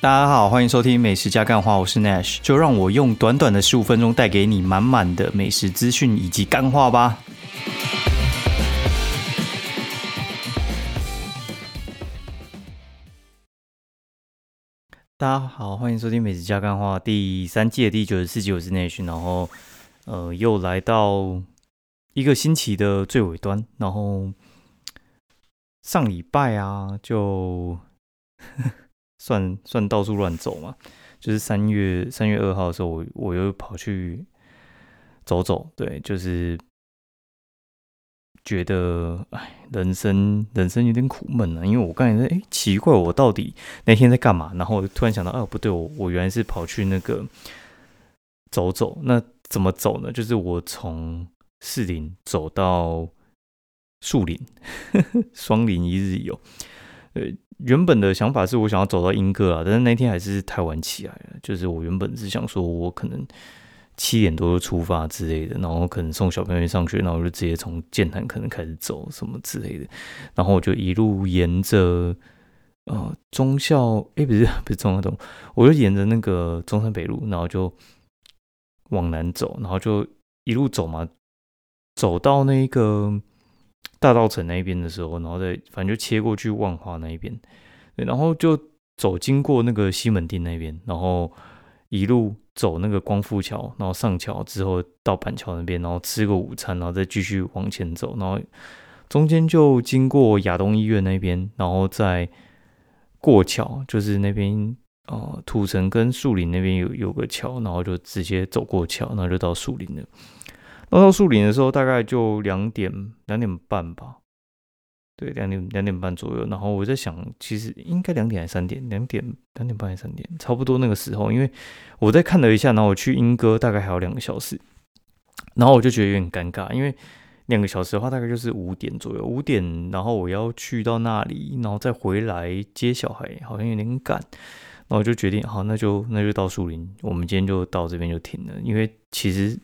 大家好，欢迎收听美食加干话，我是 Nash，就让我用短短的十五分钟带给你满满的美食资讯以及干话吧。大家好，欢迎收听美食加干话第三季的第九十四集，我是 Nash，然后呃又来到一个星期的最尾端，然后上礼拜啊就。算算到处乱走嘛，就是三月三月二号的时候，我我又跑去走走，对，就是觉得哎，人生人生有点苦闷啊，因为我刚才在哎奇怪，我到底那天在干嘛？然后我突然想到，哦不对，我我原来是跑去那个走走，那怎么走呢？就是我从士林走到树林，双林一日游，对。原本的想法是我想要走到英歌啊，但是那天还是太晚起来了。就是我原本是想说，我可能七点多出发之类的，然后可能送小朋友上学，然后就直接从剑潭可能开始走什么之类的。然后我就一路沿着呃中校，哎不是不是中校东，我就沿着那个中山北路，然后就往南走，然后就一路走嘛，走到那个。大道城那一边的时候，然后再反正就切过去万华那一边，然后就走经过那个西门町那边，然后一路走那个光复桥，然后上桥之后到板桥那边，然后吃个午餐，然后再继续往前走，然后中间就经过亚东医院那边，然后再过桥，就是那边呃土城跟树林那边有有个桥，然后就直接走过桥，然后就到树林了。到树林的时候，大概就两点两点半吧，对，两点两点半左右。然后我在想，其实应该两点还是三点？两点两点半还是三点？差不多那个时候，因为我在看了一下，然后我去莺歌大概还有两个小时，然后我就觉得有点尴尬，因为两个小时的话大概就是五点左右，五点，然后我要去到那里，然后再回来接小孩，好像有点赶。然后我就决定，好，那就那就到树林，我们今天就到这边就停了，因为其实。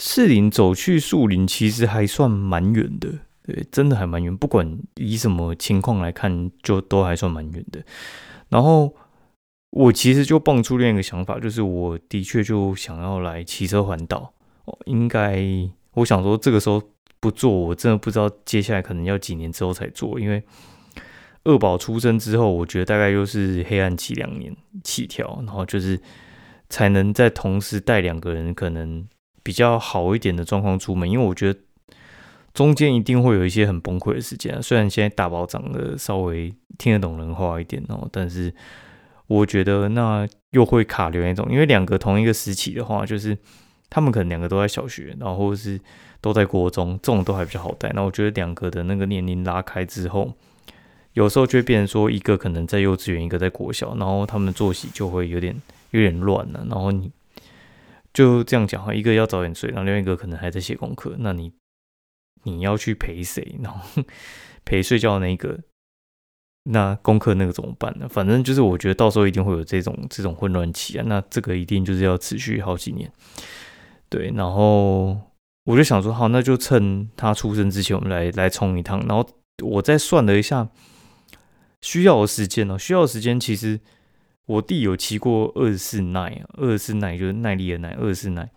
士林走去树林其实还算蛮远的，对，真的还蛮远。不管以什么情况来看，就都还算蛮远的。然后我其实就蹦出另一个想法，就是我的确就想要来骑车环岛。哦，应该我想说，这个时候不做，我真的不知道接下来可能要几年之后才做。因为二宝出生之后，我觉得大概又是黑暗期两年起跳，然后就是才能在同时带两个人，可能。比较好一点的状况出门，因为我觉得中间一定会有一些很崩溃的时间啊。虽然现在大宝长得稍微听得懂人话一点哦，但是我觉得那又会卡留那种，因为两个同一个时期的话，就是他们可能两个都在小学，然后或是都在国中，这种都还比较好带。那我觉得两个的那个年龄拉开之后，有时候就会变成说一个可能在幼稚园，一个在国小，然后他们作息就会有点有点乱了，然后你。就这样讲哈，一个要早点睡，然后另外一个可能还在写功课。那你你要去陪谁？然后 陪睡觉的那个，那功课那个怎么办呢？反正就是我觉得到时候一定会有这种这种混乱期啊。那这个一定就是要持续好几年。对，然后我就想说，好，那就趁他出生之前，我们来来冲一趟。然后我再算了一下需要的时间呢，需要的时间其实。我弟有骑过二四耐，二四耐就是耐力的耐，二四耐，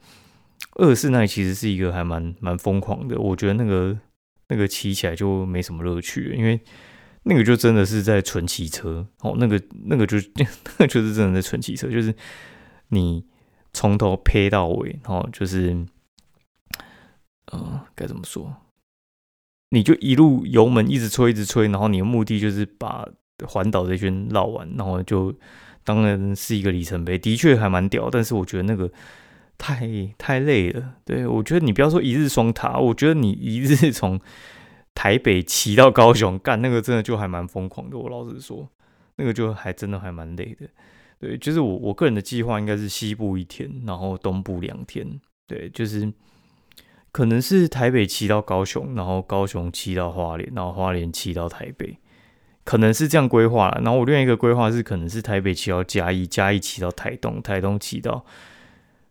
二四耐其实是一个还蛮蛮疯狂的。我觉得那个那个骑起来就没什么乐趣，因为那个就真的是在纯骑车哦，那个那个就 那个就是真的在纯骑车，就是你从头撇到尾，然后就是呃该怎么说，你就一路油门一直吹一直吹，然后你的目的就是把环岛这圈绕完，然后就。当然是一个里程碑，的确还蛮屌，但是我觉得那个太太累了。对我觉得你不要说一日双塔，我觉得你一日从台北骑到高雄干那个真的就还蛮疯狂的。我老实说，那个就还真的还蛮累的。对，就是我我个人的计划应该是西部一天，然后东部两天。对，就是可能是台北骑到高雄，然后高雄骑到花莲，然后花莲骑到台北。可能是这样规划了，然后我另外一个规划是，可能是台北骑到嘉义，嘉义骑到台东，台东骑到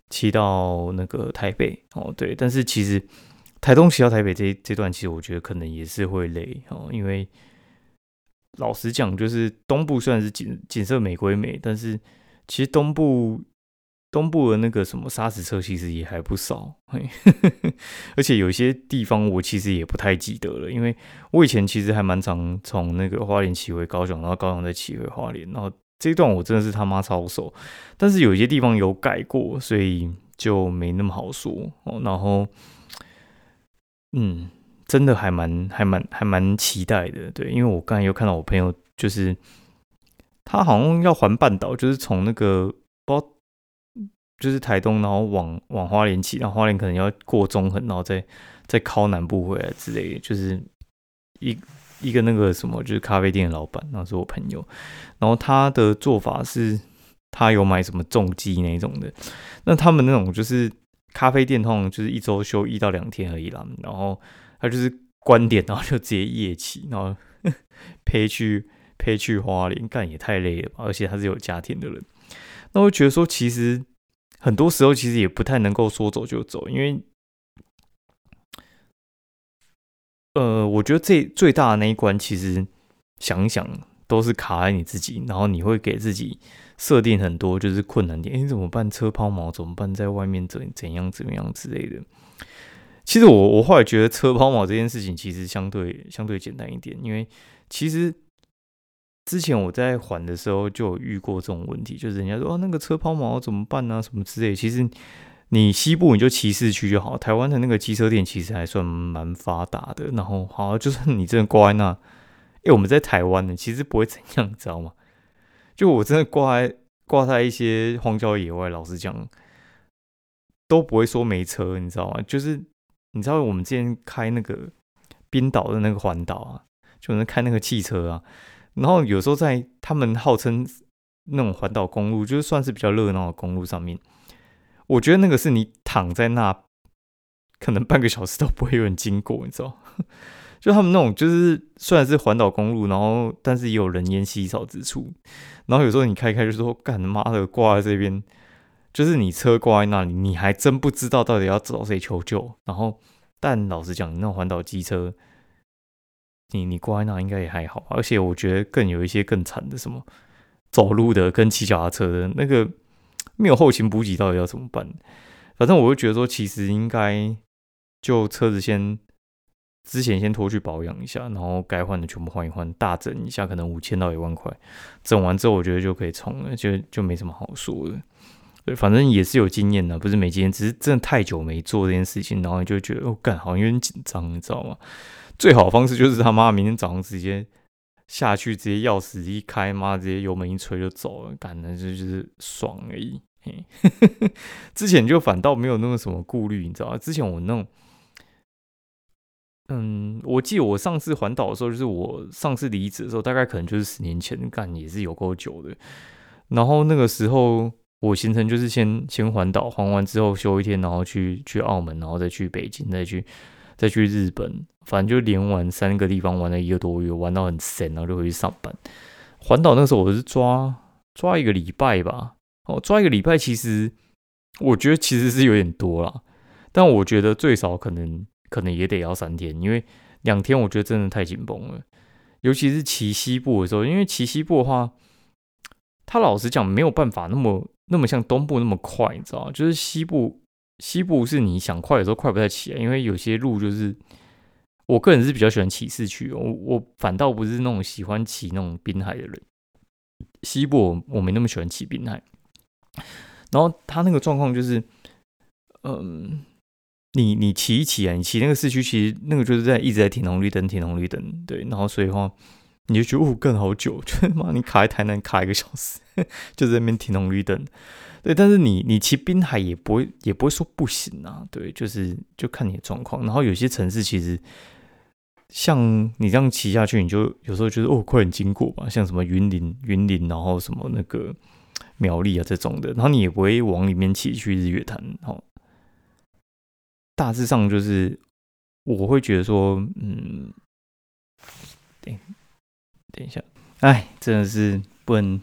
骑到那个台北哦，对。但是其实台东骑到台北这这段，其实我觉得可能也是会累哦，因为老实讲，就是东部虽然是景景色美归美，但是其实东部东部的那个什么砂石车其实也还不少，嘿 而且有些地方我其实也不太记得了，因为我以前其实还蛮常从那个花莲骑回高雄，然后高雄再骑回花莲，然后这一段我真的是他妈超熟，但是有一些地方有改过，所以就没那么好说哦。然后，嗯。真的还蛮还蛮还蛮期待的，对，因为我刚才又看到我朋友，就是他好像要环半岛，就是从那个不知道，就是台东，然后往往花莲骑，然后花莲可能要过中横，然后再再靠南部回来之类的，就是一一个那个什么，就是咖啡店的老板，然后是我朋友，然后他的做法是，他有买什么重机那种的，那他们那种就是咖啡店，通常就是一周休一到两天而已啦，然后。他就是关点，然后就直接夜骑，然后 陪去陪去花莲，干也太累了吧！而且他是有家庭的人，那我觉得说，其实很多时候其实也不太能够说走就走，因为，呃，我觉得这最大的那一关，其实想想都是卡在你自己，然后你会给自己设定很多就是困难点，哎，怎么办？车抛锚怎么办？在外面怎怎样怎么样之类的。其实我我后来觉得车抛锚这件事情其实相对相对简单一点，因为其实之前我在还的时候就有遇过这种问题，就是人家说啊那个车抛锚怎么办呢？什么之类。其实你西部你就骑市区就好，台湾的那个机车店其实还算蛮发达的。然后好，就算你真的挂在那，因为我们在台湾呢，其实不会怎样，你知道吗？就我真的挂在挂在一些荒郊野外，老实讲都不会说没车，你知道吗？就是。你知道我们之前开那个冰岛的那个环岛啊，就是开那个汽车啊，然后有时候在他们号称那种环岛公路，就是算是比较热闹的公路上面，我觉得那个是你躺在那，可能半个小时都不会有人经过，你知道？就他们那种就是虽然是环岛公路，然后但是也有人烟稀少之处，然后有时候你开开就说干妈的挂在这边。就是你车挂在那里，你还真不知道到底要找谁求救。然后，但老实讲，那种环岛机车，你你挂在那应该也还好。而且我觉得更有一些更惨的，什么走路的跟骑脚踏车的那个没有后勤补给，到底要怎么办？反正我会觉得说，其实应该就车子先之前先拖去保养一下，然后该换的全部换一换，大整一下，可能五千到一万块，整完之后我觉得就可以冲了，就就没什么好说的。对，反正也是有经验的，不是没经验，只是真的太久没做这件事情，然后就觉得哦，干好像有点紧张，你知道吗？最好的方式就是他妈明天早上直接下去，直接钥匙一开，妈直接油门一吹就走了，干的就就是爽而已。之前就反倒没有那么什么顾虑，你知道吗？之前我弄，嗯，我记得我上次环岛的时候，就是我上次离职的时候，大概可能就是十年前，干也是有够久的。然后那个时候。我行程就是先先环岛，环完之后休一天，然后去去澳门，然后再去北京，再去再去日本，反正就连玩三个地方，玩了一个多月，玩到很神，然后就回去上班。环岛那时候我是抓抓一个礼拜吧，哦，抓一个礼拜，其实我觉得其实是有点多了，但我觉得最少可能可能也得要三天，因为两天我觉得真的太紧绷了，尤其是骑西部的时候，因为骑西部的话，他老实讲没有办法那么。那么像东部那么快，你知道？就是西部，西部是你想快的时候快不太起来，因为有些路就是我个人是比较喜欢骑市区，我我反倒不是那种喜欢骑那种滨海的人。西部我我没那么喜欢骑滨海，然后他那个状况就是，嗯，你你骑一骑啊，你骑那个市区，其实那个就是在一直在停红绿灯，停红绿灯，对，然后所以的话。你就觉得哦，更好久，就是妈你卡在台南卡一个小时，就在那边停红绿灯，对。但是你你骑滨海也不会也不会说不行啊，对，就是就看你的状况。然后有些城市其实像你这样骑下去，你就有时候觉得哦，快点经过吧，像什么云林云林，然后什么那个苗栗啊这种的，然后你也不会往里面骑去日月潭。哦，大致上就是我会觉得说，嗯，等。等一下，哎，真的是不能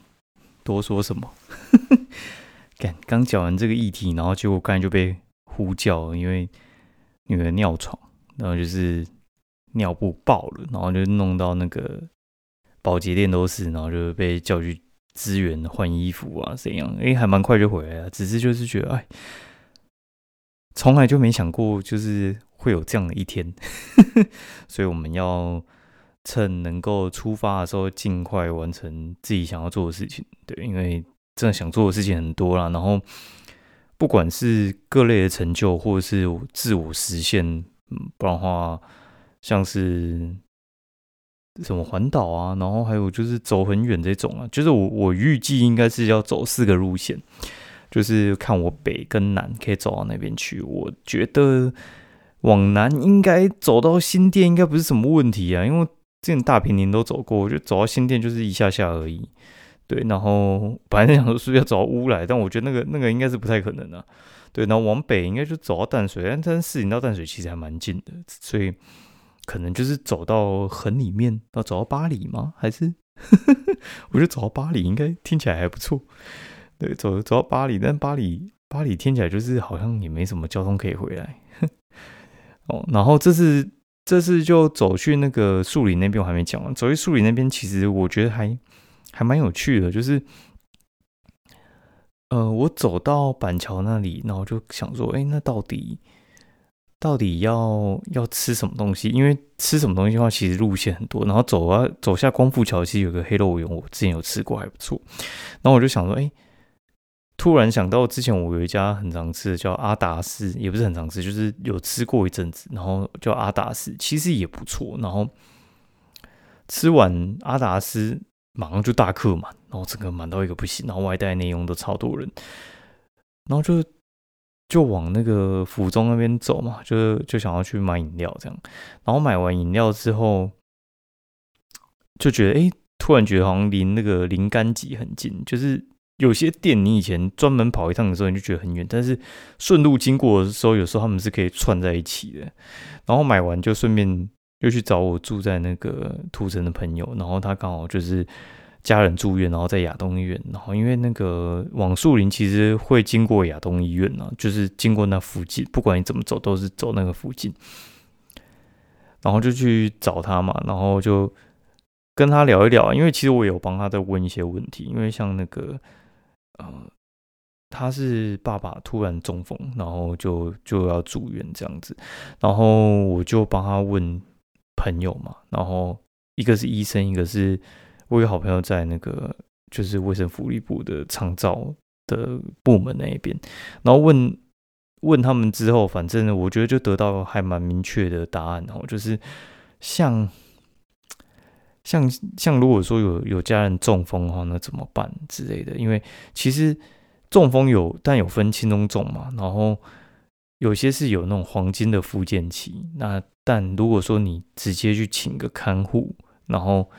多说什么。刚讲完这个议题，然后结果刚才就被呼叫，因为女儿尿床，然后就是尿布爆了，然后就弄到那个保洁店都是，然后就被叫去支援换衣服啊，怎样？哎，还蛮快就回来了。只是就是觉得，哎，从来就没想过就是会有这样的一天，所以我们要趁能够出发的时候，尽快完成自己想要做的事情。对，因为真的想做的事情很多啦，然后不管是各类的成就，或者是自我实现，嗯，不然的话，像是。什么环岛啊，然后还有就是走很远这种啊，就是我我预计应该是要走四个路线，就是看我北跟南可以走到那边去。我觉得往南应该走到新店应该不是什么问题啊，因为之前大平林都走过，我觉得走到新店就是一下下而已。对，然后本来想说是不是要走到乌来，但我觉得那个那个应该是不太可能的。对，然后往北应该就走到淡水，但但四林到淡水其实还蛮近的，所以。可能就是走到很里面，要走到巴黎吗？还是 我觉得走到巴黎应该听起来还不错。对，走走到巴黎，但巴黎巴黎听起来就是好像也没什么交通可以回来。哦，然后这次这次就走去那个树林那边，我还没讲完。走去树林那边，其实我觉得还还蛮有趣的，就是呃，我走到板桥那里，然后就想说，哎，那到底？到底要要吃什么东西？因为吃什么东西的话，其实路线很多。然后走啊走下光复桥，其实有个黑肉圆，我之前有吃过，还不错。然后我就想说，哎，突然想到之前我有一家很常吃的，叫阿达斯，也不是很常吃，就是有吃过一阵子。然后叫阿达斯，其实也不错。然后吃完阿达斯，马上就大客满，然后整个满到一个不行，然后外带内用都超多人，然后就。就往那个府中那边走嘛，就就想要去买饮料这样，然后买完饮料之后，就觉得哎，突然觉得好像离那个林干集很近，就是有些店你以前专门跑一趟的时候你就觉得很远，但是顺路经过的时候，有时候他们是可以串在一起的。然后买完就顺便又去找我住在那个土城的朋友，然后他刚好就是。家人住院，然后在亚东医院，然后因为那个往树林其实会经过亚东医院呢，就是经过那附近，不管你怎么走都是走那个附近，然后就去找他嘛，然后就跟他聊一聊，因为其实我有帮他在问一些问题，因为像那个呃，他是爸爸突然中风，然后就就要住院这样子，然后我就帮他问朋友嘛，然后一个是医生，一个是。我有好朋友在那个就是卫生福利部的创造的部门那一边，然后问问他们之后，反正，我觉得就得到还蛮明确的答案哦，就是像像像如果说有有家人中风的话，那怎么办之类的？因为其实中风有，但有分轻中重嘛，然后有些是有那种黄金的复健期，那但如果说你直接去请个看护，然后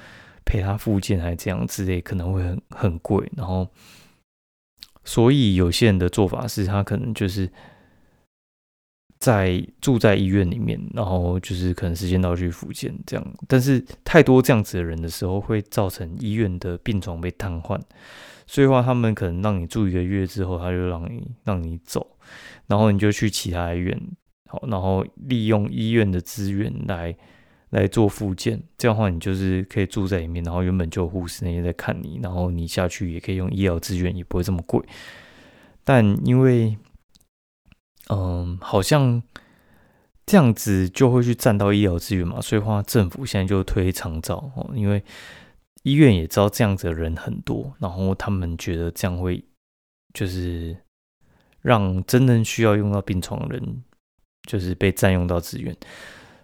陪他复健还是这样之类，可能会很很贵。然后，所以有些人的做法是他可能就是在住在医院里面，然后就是可能时间到去复健这样。但是太多这样子的人的时候，会造成医院的病床被瘫痪。所以话，他们可能让你住一个月之后，他就让你让你走，然后你就去其他医院，好，然后利用医院的资源来。来做复健，这样的话你就是可以住在里面，然后原本就有护士那些在看你，然后你下去也可以用医疗资源，也不会这么贵。但因为，嗯，好像这样子就会去占到医疗资源嘛，所以话政府现在就推长照哦，因为医院也知道这样子的人很多，然后他们觉得这样会就是让真正需要用到病床的人，就是被占用到资源。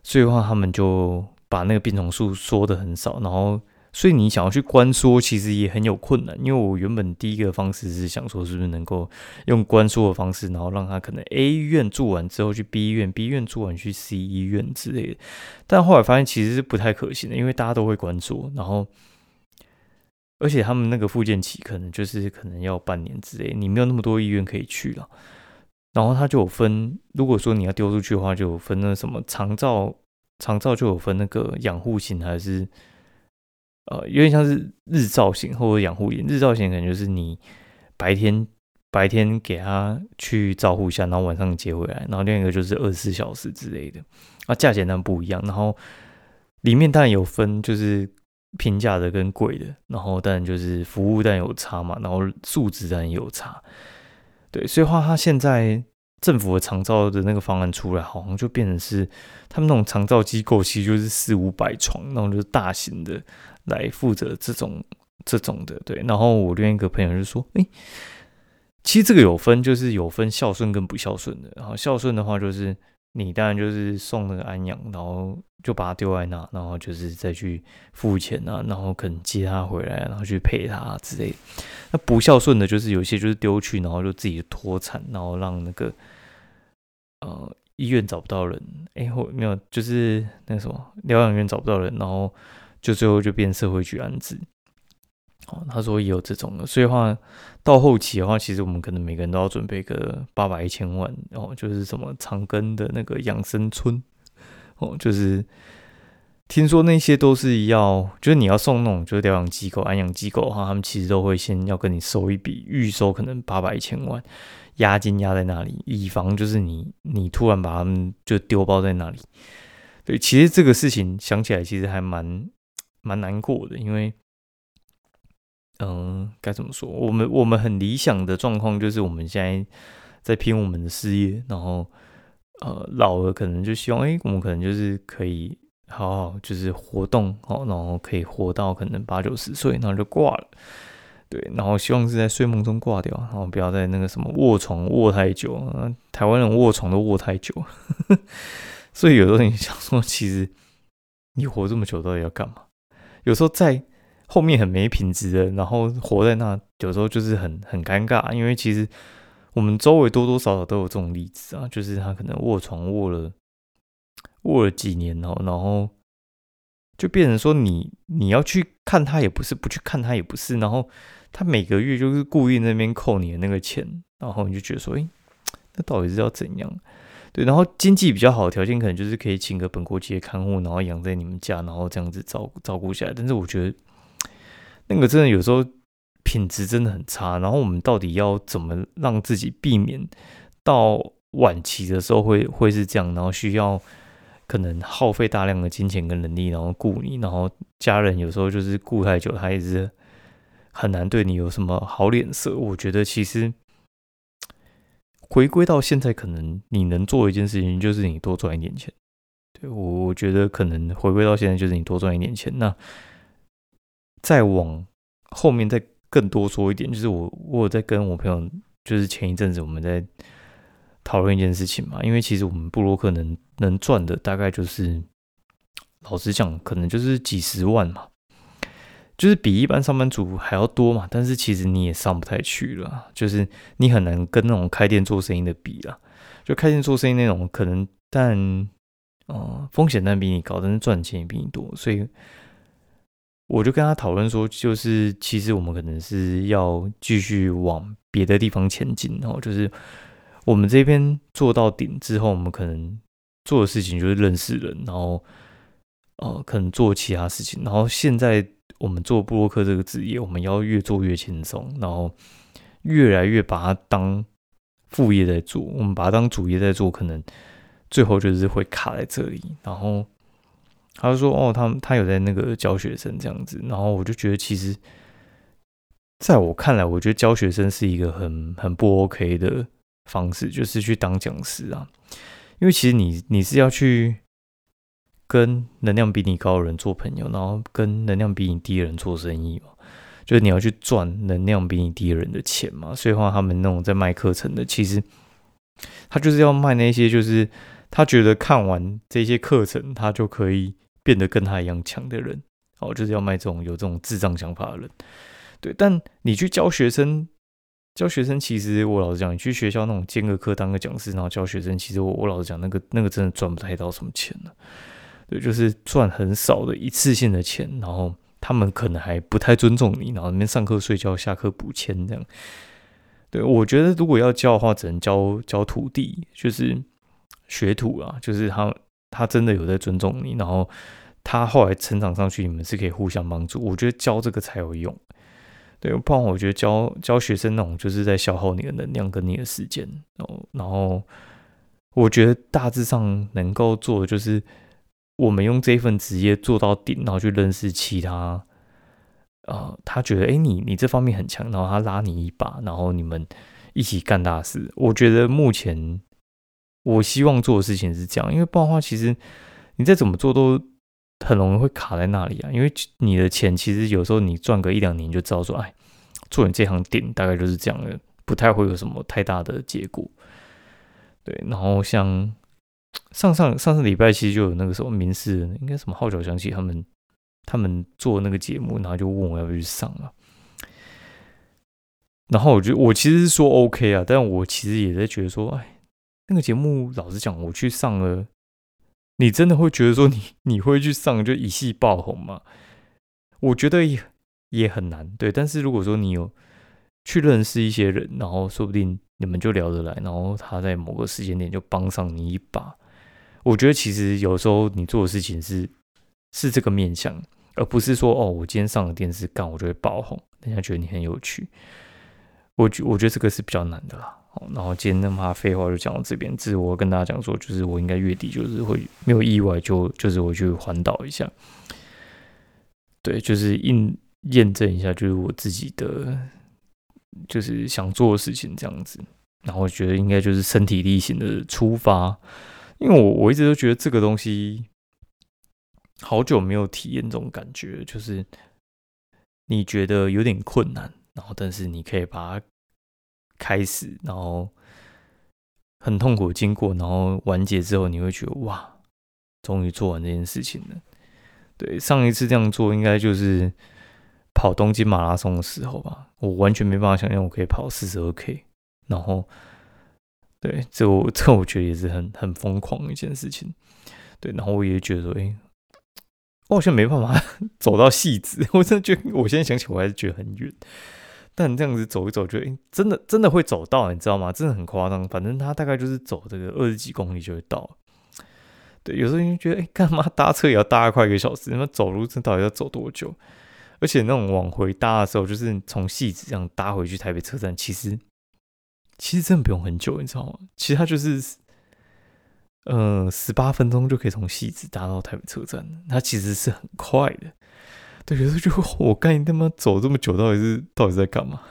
所以的话，他们就把那个病床数缩的很少，然后，所以你想要去关缩，其实也很有困难。因为我原本第一个方式是想说，是不是能够用关缩的方式，然后让他可能 A 医院住完之后去 B 医院，B 医院住完去 C 医院之类的。但后来发现其实是不太可行的，因为大家都会关缩，然后，而且他们那个复健期可能就是可能要半年之类，你没有那么多医院可以去了。然后他就有分，如果说你要丢出去的话，就有分那什么长照，长照就有分那个养护型还是，呃，有点像是日照型或者养护型。日照型可能就是你白天白天给他去照护一下，然后晚上接回来。然后另一个就是二十四小时之类的，啊，价钱当然不一样。然后里面当然有分，就是平价的跟贵的，然后但就是服务但有差嘛，然后素质但也有差，对，所以话他现在政府的长照的那个方案出来，好像就变成是他们那种长照机构，其实就是四五百床那种就是大型的来负责这种这种的，对。然后我另一个朋友就说，哎，其实这个有分，就是有分孝顺跟不孝顺的，然后孝顺的话就是。你当然就是送那个安养，然后就把它丢在那，然后就是再去付钱啊，然后可能接他回来，然后去陪他之类。那不孝顺的，就是有些就是丢去，然后就自己脱产，然后让那个呃医院找不到人，哎，或没有，就是那什么疗养院找不到人，然后就最后就变社会局安置。他说也有这种的，所以话到后期的话，其实我们可能每个人都要准备个八百一千万，哦，就是什么长庚的那个养生村，哦，就是听说那些都是要，就是你要送那种就是疗养机构、安养机构的话，他们其实都会先要跟你收一笔预收，可能八百一千万押金压在那里，以防就是你你突然把他们就丢包在那里。对，其实这个事情想起来其实还蛮蛮难过的，因为。嗯，该怎么说？我们我们很理想的状况就是我们现在在拼我们的事业，然后呃老了可能就希望，哎，我们可能就是可以好好就是活动哦，然后可以活到可能八九十岁，然后就挂了。对，然后希望是在睡梦中挂掉，然后不要在那个什么卧床卧太久。台湾人卧床都卧太久，所以有时候你想说，其实你活这么久到底要干嘛？有时候在。后面很没品质的，然后活在那，有时候就是很很尴尬，因为其实我们周围多多少少都有这种例子啊，就是他可能卧床卧了卧了几年哦，然后就变成说你你要去看他也不是，不去看他也不是，然后他每个月就是故意那边扣你的那个钱，然后你就觉得说，哎，那到底是要怎样？对，然后经济比较好的条件，可能就是可以请个本国籍的看护，然后养在你们家，然后这样子照照顾下来，但是我觉得。那个真的有时候品质真的很差，然后我们到底要怎么让自己避免到晚期的时候会会是这样？然后需要可能耗费大量的金钱跟能力，然后顾你，然后家人有时候就是顾太久，他也是很难对你有什么好脸色。我觉得其实回归到现在，可能你能做一件事情，就是你多赚一点钱。对我，我觉得可能回归到现在，就是你多赚一点钱。那再往后面再更多说一点，就是我我有在跟我朋友，就是前一阵子我们在讨论一件事情嘛，因为其实我们布洛克能能赚的大概就是，老实讲，可能就是几十万嘛，就是比一般上班族还要多嘛，但是其实你也上不太去了，就是你很难跟那种开店做生意的比了，就开店做生意那种可能，但呃风险但比你高，但是赚钱也比你多，所以。我就跟他讨论说，就是其实我们可能是要继续往别的地方前进，然后就是我们这边做到顶之后，我们可能做的事情就是认识人，然后呃，可能做其他事情。然后现在我们做布洛克这个职业，我们要越做越轻松，然后越来越把它当副业在做。我们把它当主业在做，可能最后就是会卡在这里，然后。他就说：“哦，他他有在那个教学生这样子，然后我就觉得，其实在我看来，我觉得教学生是一个很很不 OK 的方式，就是去当讲师啊。因为其实你你是要去跟能量比你高的人做朋友，然后跟能量比你低的人做生意嘛，就是你要去赚能量比你低的人的钱嘛。所以话，他们那种在卖课程的，其实他就是要卖那些，就是他觉得看完这些课程，他就可以。”变得跟他一样强的人，哦，就是要卖这种有这种智障想法的人，对。但你去教学生，教学生其实我老实讲，你去学校那种兼个课当个讲师，然后教学生，其实我我老实讲，那个那个真的赚不太到什么钱了，对，就是赚很少的一次性的钱，然后他们可能还不太尊重你，然后那边上课睡觉，下课补签这样。对我觉得如果要教的话，只能教教徒弟，就是学徒啊，就是他。他真的有在尊重你，然后他后来成长上去，你们是可以互相帮助。我觉得教这个才有用，对，不然我觉得教教学生那种就是在消耗你的能量跟你的时间。然后，然后我觉得大致上能够做的就是我们用这份职业做到顶，然后去认识其他，呃，他觉得哎，你你这方面很强，然后他拉你一把，然后你们一起干大事。我觉得目前我希望做的事情是这样，因为不然的话，其实你再怎么做都很容易会卡在那里啊。因为你的钱其实有时候你赚个一两年就知道说，哎，做你这行顶大概就是这样的，不太会有什么太大的结果。对，然后像。上上上次礼拜其实就有那个什么民事，应该什么号角响起，他们他们做那个节目，然后就问我要不要去上啊。然后我觉得我其实是说 OK 啊，但我其实也在觉得说，哎，那个节目老实讲，我去上了，你真的会觉得说你你会去上就一系爆红吗？我觉得也也很难，对。但是如果说你有去认识一些人，然后说不定你们就聊得来，然后他在某个时间点就帮上你一把。我觉得其实有时候你做的事情是是这个面向，而不是说哦，我今天上了电视干，我就会爆红，人家觉得你很有趣。我觉我觉得这个是比较难的啦。然后今天那么废话就讲到这边，只是我跟大家讲说，就是我应该月底就是会没有意外就就是我去环岛一下，对，就是印验证一下，就是我自己的就是想做的事情这样子。然后我觉得应该就是身体力行的出发。因为我我一直都觉得这个东西好久没有体验这种感觉，就是你觉得有点困难，然后但是你可以把它开始，然后很痛苦经过，然后完结之后，你会觉得哇，终于做完这件事情了。对，上一次这样做应该就是跑东京马拉松的时候吧，我完全没办法想象我可以跑四十二 K，然后。对，这我这我觉得也是很很疯狂的一件事情。对，然后我也觉得说，哎，我好像没办法 走到戏子。我真的觉得，我现在想起我还是觉得很远。但这样子走一走，就哎，真的真的会走到，你知道吗？真的很夸张。反正他大概就是走这个二十几公里就会到。对，有时候就觉得，哎，干嘛搭车也要搭快一个小时？那走路这到底要走多久？而且那种往回搭的时候，就是从戏子这样搭回去台北车站，其实。其实真的不用很久，你知道吗？其实它就是，呃，十八分钟就可以从西子搭到台北车站，它其实是很快的。对，有时候就 我干你他妈走这么久，到底是到底在干嘛？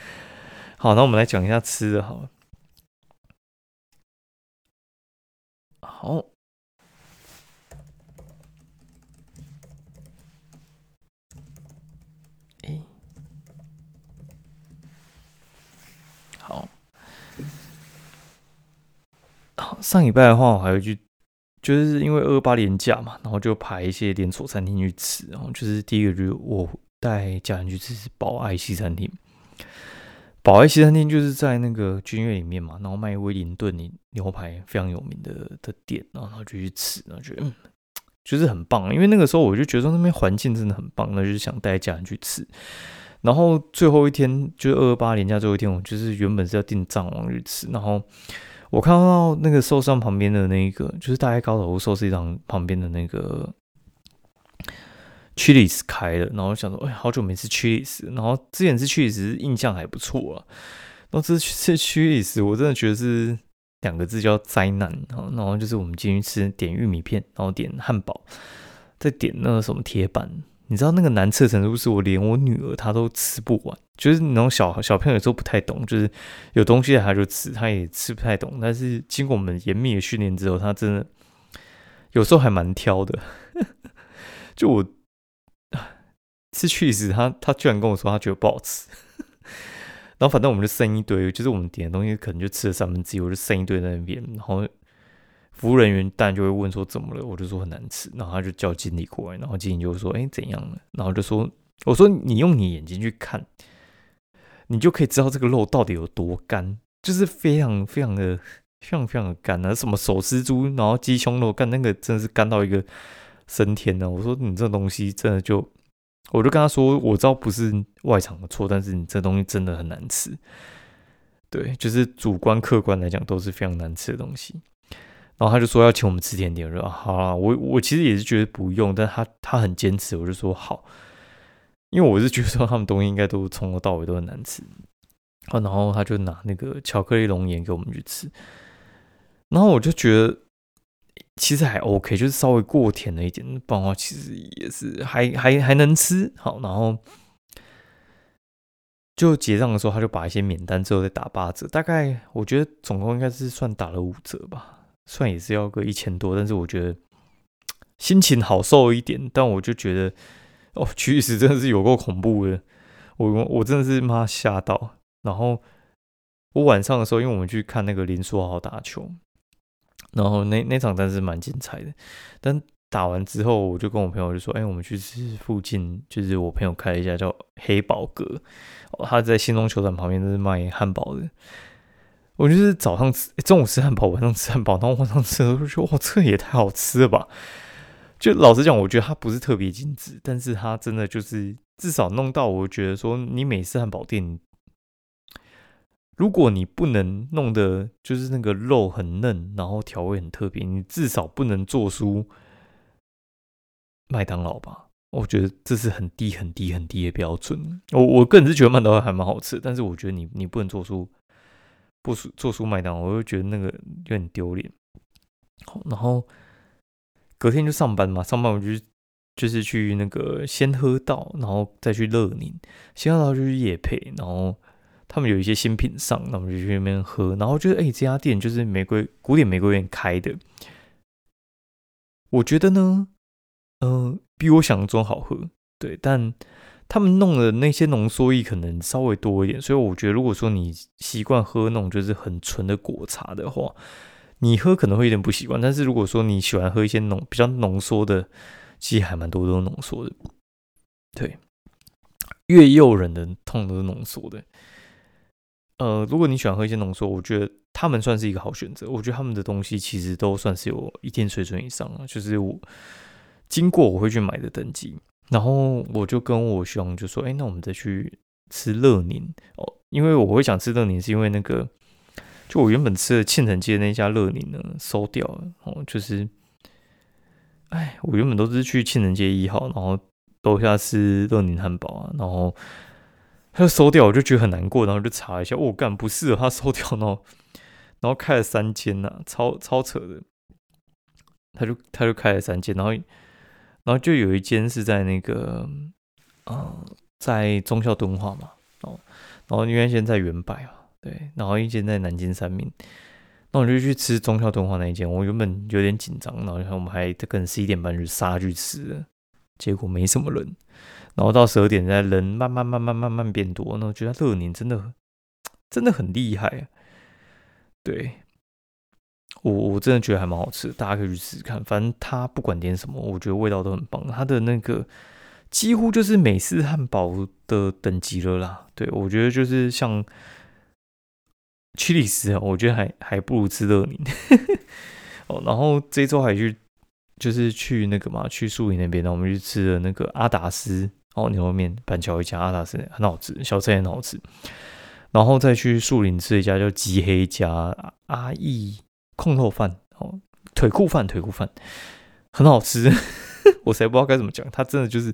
好，那我们来讲一下吃的，好了。好。上礼拜的话，我还会去，就是因为二八连假嘛，然后就排一些连锁餐厅去吃。然后就是第一个就是我带家人去吃是宝爱西餐厅。宝爱西餐厅就是在那个君悦里面嘛，然后卖威灵顿牛排非常有名的的店，然后就去吃，然后觉得嗯，就是很棒。因为那个时候我就觉得那边环境真的很棒，那就是想带家人去吃。然后最后一天就是二八连假最后一天，我就是原本是要订藏王去吃，然后。我看到那个寿司旁边的那一个，就是大概高岛屋寿司郎旁边的那个 Chili's 开了，然后想说，哎，好久没吃 Chili's，然后之前吃 Chili's 印象还不错啊，然后这次吃 Chili's 我真的觉得是两个字叫灾难，然后然后就是我们进去吃点玉米片，然后点汉堡，再点那个什么铁板。你知道那个难吃程度是我连我女儿她都吃不完，就是那种小小朋友有时候不太懂，就是有东西他就吃，他也吃不太懂。但是经过我们严密的训练之后，他真的有时候还蛮挑的。就我吃去时，他他居然跟我说他觉得不好吃，然后反正我们就剩一堆，就是我们点的东西可能就吃了三分之一，我就剩一堆在那边，然后。服务人员当然就会问说怎么了，我就说很难吃，然后他就叫经理过来，然后经理就说哎怎样了，然后就说我说你用你眼睛去看，你就可以知道这个肉到底有多干，就是非常非常的非常非常的干啊，什么手撕猪，然后鸡胸肉干那个真的是干到一个升天呢。我说你这东西真的就，我就跟他说我知道不是外场的错，但是你这东西真的很难吃，对，就是主观客观来讲都是非常难吃的东西。然后他就说要请我们吃甜点，我说好啊，我我其实也是觉得不用，但他他很坚持，我就说好，因为我是觉得说他们东西应该都从头到尾都很难吃，啊，然后他就拿那个巧克力龙眼给我们去吃，然后我就觉得其实还 OK，就是稍微过甜了一点，不然的话其实也是还还还能吃。好，然后就结账的时候，他就把一些免单之后再打八折，大概我觉得总共应该是算打了五折吧，算也是要个一千多，但是我觉得心情好受一点。但我就觉得哦，其实真的是有够恐怖的，我我真的是妈吓到。然后我晚上的时候，因为我们去看那个林书豪打球。然后那那场真是蛮精彩的，但打完之后，我就跟我朋友就说：“哎，我们去吃附近，就是我朋友开了一家叫黑宝阁，他在新中球场旁边，就是卖汉堡的。我就是早上吃，中午吃汉堡，晚上吃汉堡，然后晚上吃的时候说：哇，这也太好吃了吧！就老实讲，我觉得它不是特别精致，但是它真的就是至少弄到我觉得说，你每次汉堡店。”如果你不能弄的，就是那个肉很嫩，然后调味很特别，你至少不能做出麦当劳吧？我觉得这是很低、很低、很低的标准。我我个人是觉得麦当劳还蛮好吃，但是我觉得你你不能做出不做出麦当，我就觉得那个有点丢脸。好然后隔天就上班嘛，上班我就就是去那个先喝到，然后再去乐宁，先喝到就是夜配，然后。他们有一些新品上，那我们就去那边喝，然后觉得哎，这家店就是玫瑰古典玫瑰园开的，我觉得呢，嗯，比我想象中好喝，对，但他们弄的那些浓缩液可能稍微多一点，所以我觉得如果说你习惯喝那种就是很纯的果茶的话，你喝可能会有点不习惯，但是如果说你喜欢喝一些浓比较浓缩的，其实还蛮多都浓缩的，对，越诱人的痛都是浓缩的。呃，如果你喜欢喝一些浓缩，我觉得他们算是一个好选择。我觉得他们的东西其实都算是有一定水准以上了，就是我经过我会去买的等级。然后我就跟我兄就说：“哎，那我们再去吃乐宁哦，因为我会想吃乐宁，是因为那个就我原本吃的庆城街那家乐宁呢收掉了哦，就是哎，我原本都是去庆城街一号，然后楼下吃乐宁汉堡啊，然后。”他就收掉，我就觉得很难过，然后就查一下，我干不是他收掉呢，然后开了三间呐，超超扯的。他就他就开了三间，然后然后就有一间是在那个嗯，在中校敦化嘛，哦，然后原先在原百嘛，对，然后一间在南京三明，那我就去吃中校敦化那一间，我原本有点紧张，然后我们还跟十一点半就杀去吃，结果没什么人。然后到十二点，在人慢慢慢慢慢慢变多，那我觉得乐宁真的真的很厉害。对我我真的觉得还蛮好吃，大家可以去试试看。反正他不管点什么，我觉得味道都很棒。他的那个几乎就是美式汉堡的等级了啦。对我觉得就是像屈里斯，我觉得还还不如吃乐宁。哦，然后这周还去就是去那个嘛，去树林那边，然后我们去吃了那个阿达斯。哦，牛肉面，板桥一家阿达斯很好吃，小菜很好吃。然后再去树林吃一家叫吉黑家阿义控肉饭，哦，腿裤饭，腿裤饭很好吃。我才不知道该怎么讲，它真的就是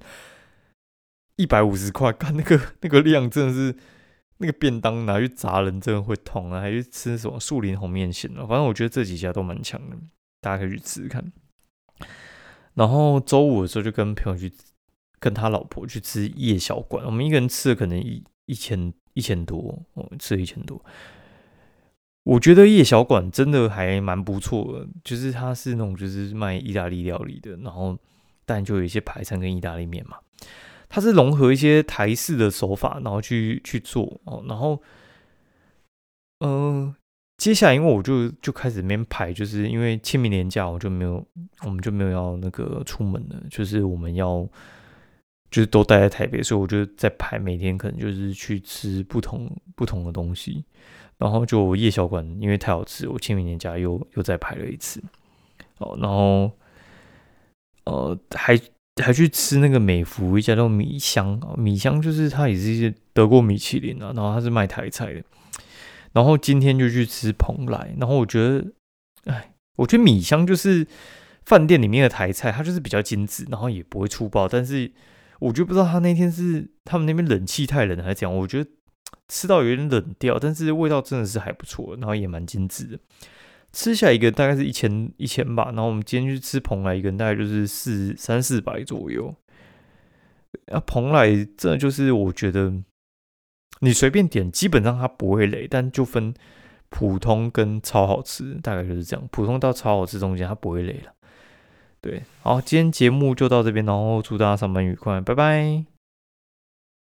一百五十块，看那个那个量，真的是那个便当拿去砸人，真的会痛啊！还去吃什么树林红面线啊？反正我觉得这几家都蛮强的，大家可以去吃吃看。然后周五的时候就跟朋友去。跟他老婆去吃夜小馆，我们一个人吃了可能一一千一千多，哦，吃了一千多。我觉得夜小馆真的还蛮不错的，就是它是那种就是卖意大利料理的，然后但就有一些排餐跟意大利面嘛，它是融合一些台式的手法，然后去去做哦，然后，嗯，接下来因为我就就开始面排，就是因为清明年假我就没有，我们就没有要那个出门了，就是我们要。就是都待在台北，所以我就在排每天可能就是去吃不同不同的东西，然后就夜宵馆，因为太好吃，我清明年假又又再排了一次，哦，然后呃还还去吃那个美孚一家叫米香，米香就是它也是一些得过米其林啊，然后它是卖台菜的，然后今天就去吃蓬莱，然后我觉得，哎，我觉得米香就是饭店里面的台菜，它就是比较精致，然后也不会粗暴，但是。我就不知道他那天是他们那边冷气太冷还是怎样，我觉得吃到有点冷掉，但是味道真的是还不错，然后也蛮精致的。吃下一个大概是一千一千吧，然后我们今天去吃蓬莱一个大概就是四三四百左右。啊，蓬莱这就是我觉得你随便点，基本上它不会累，但就分普通跟超好吃，大概就是这样。普通到超好吃中间，它不会累了。对，好，今天节目就到这边，然后祝大家上班愉快，拜拜。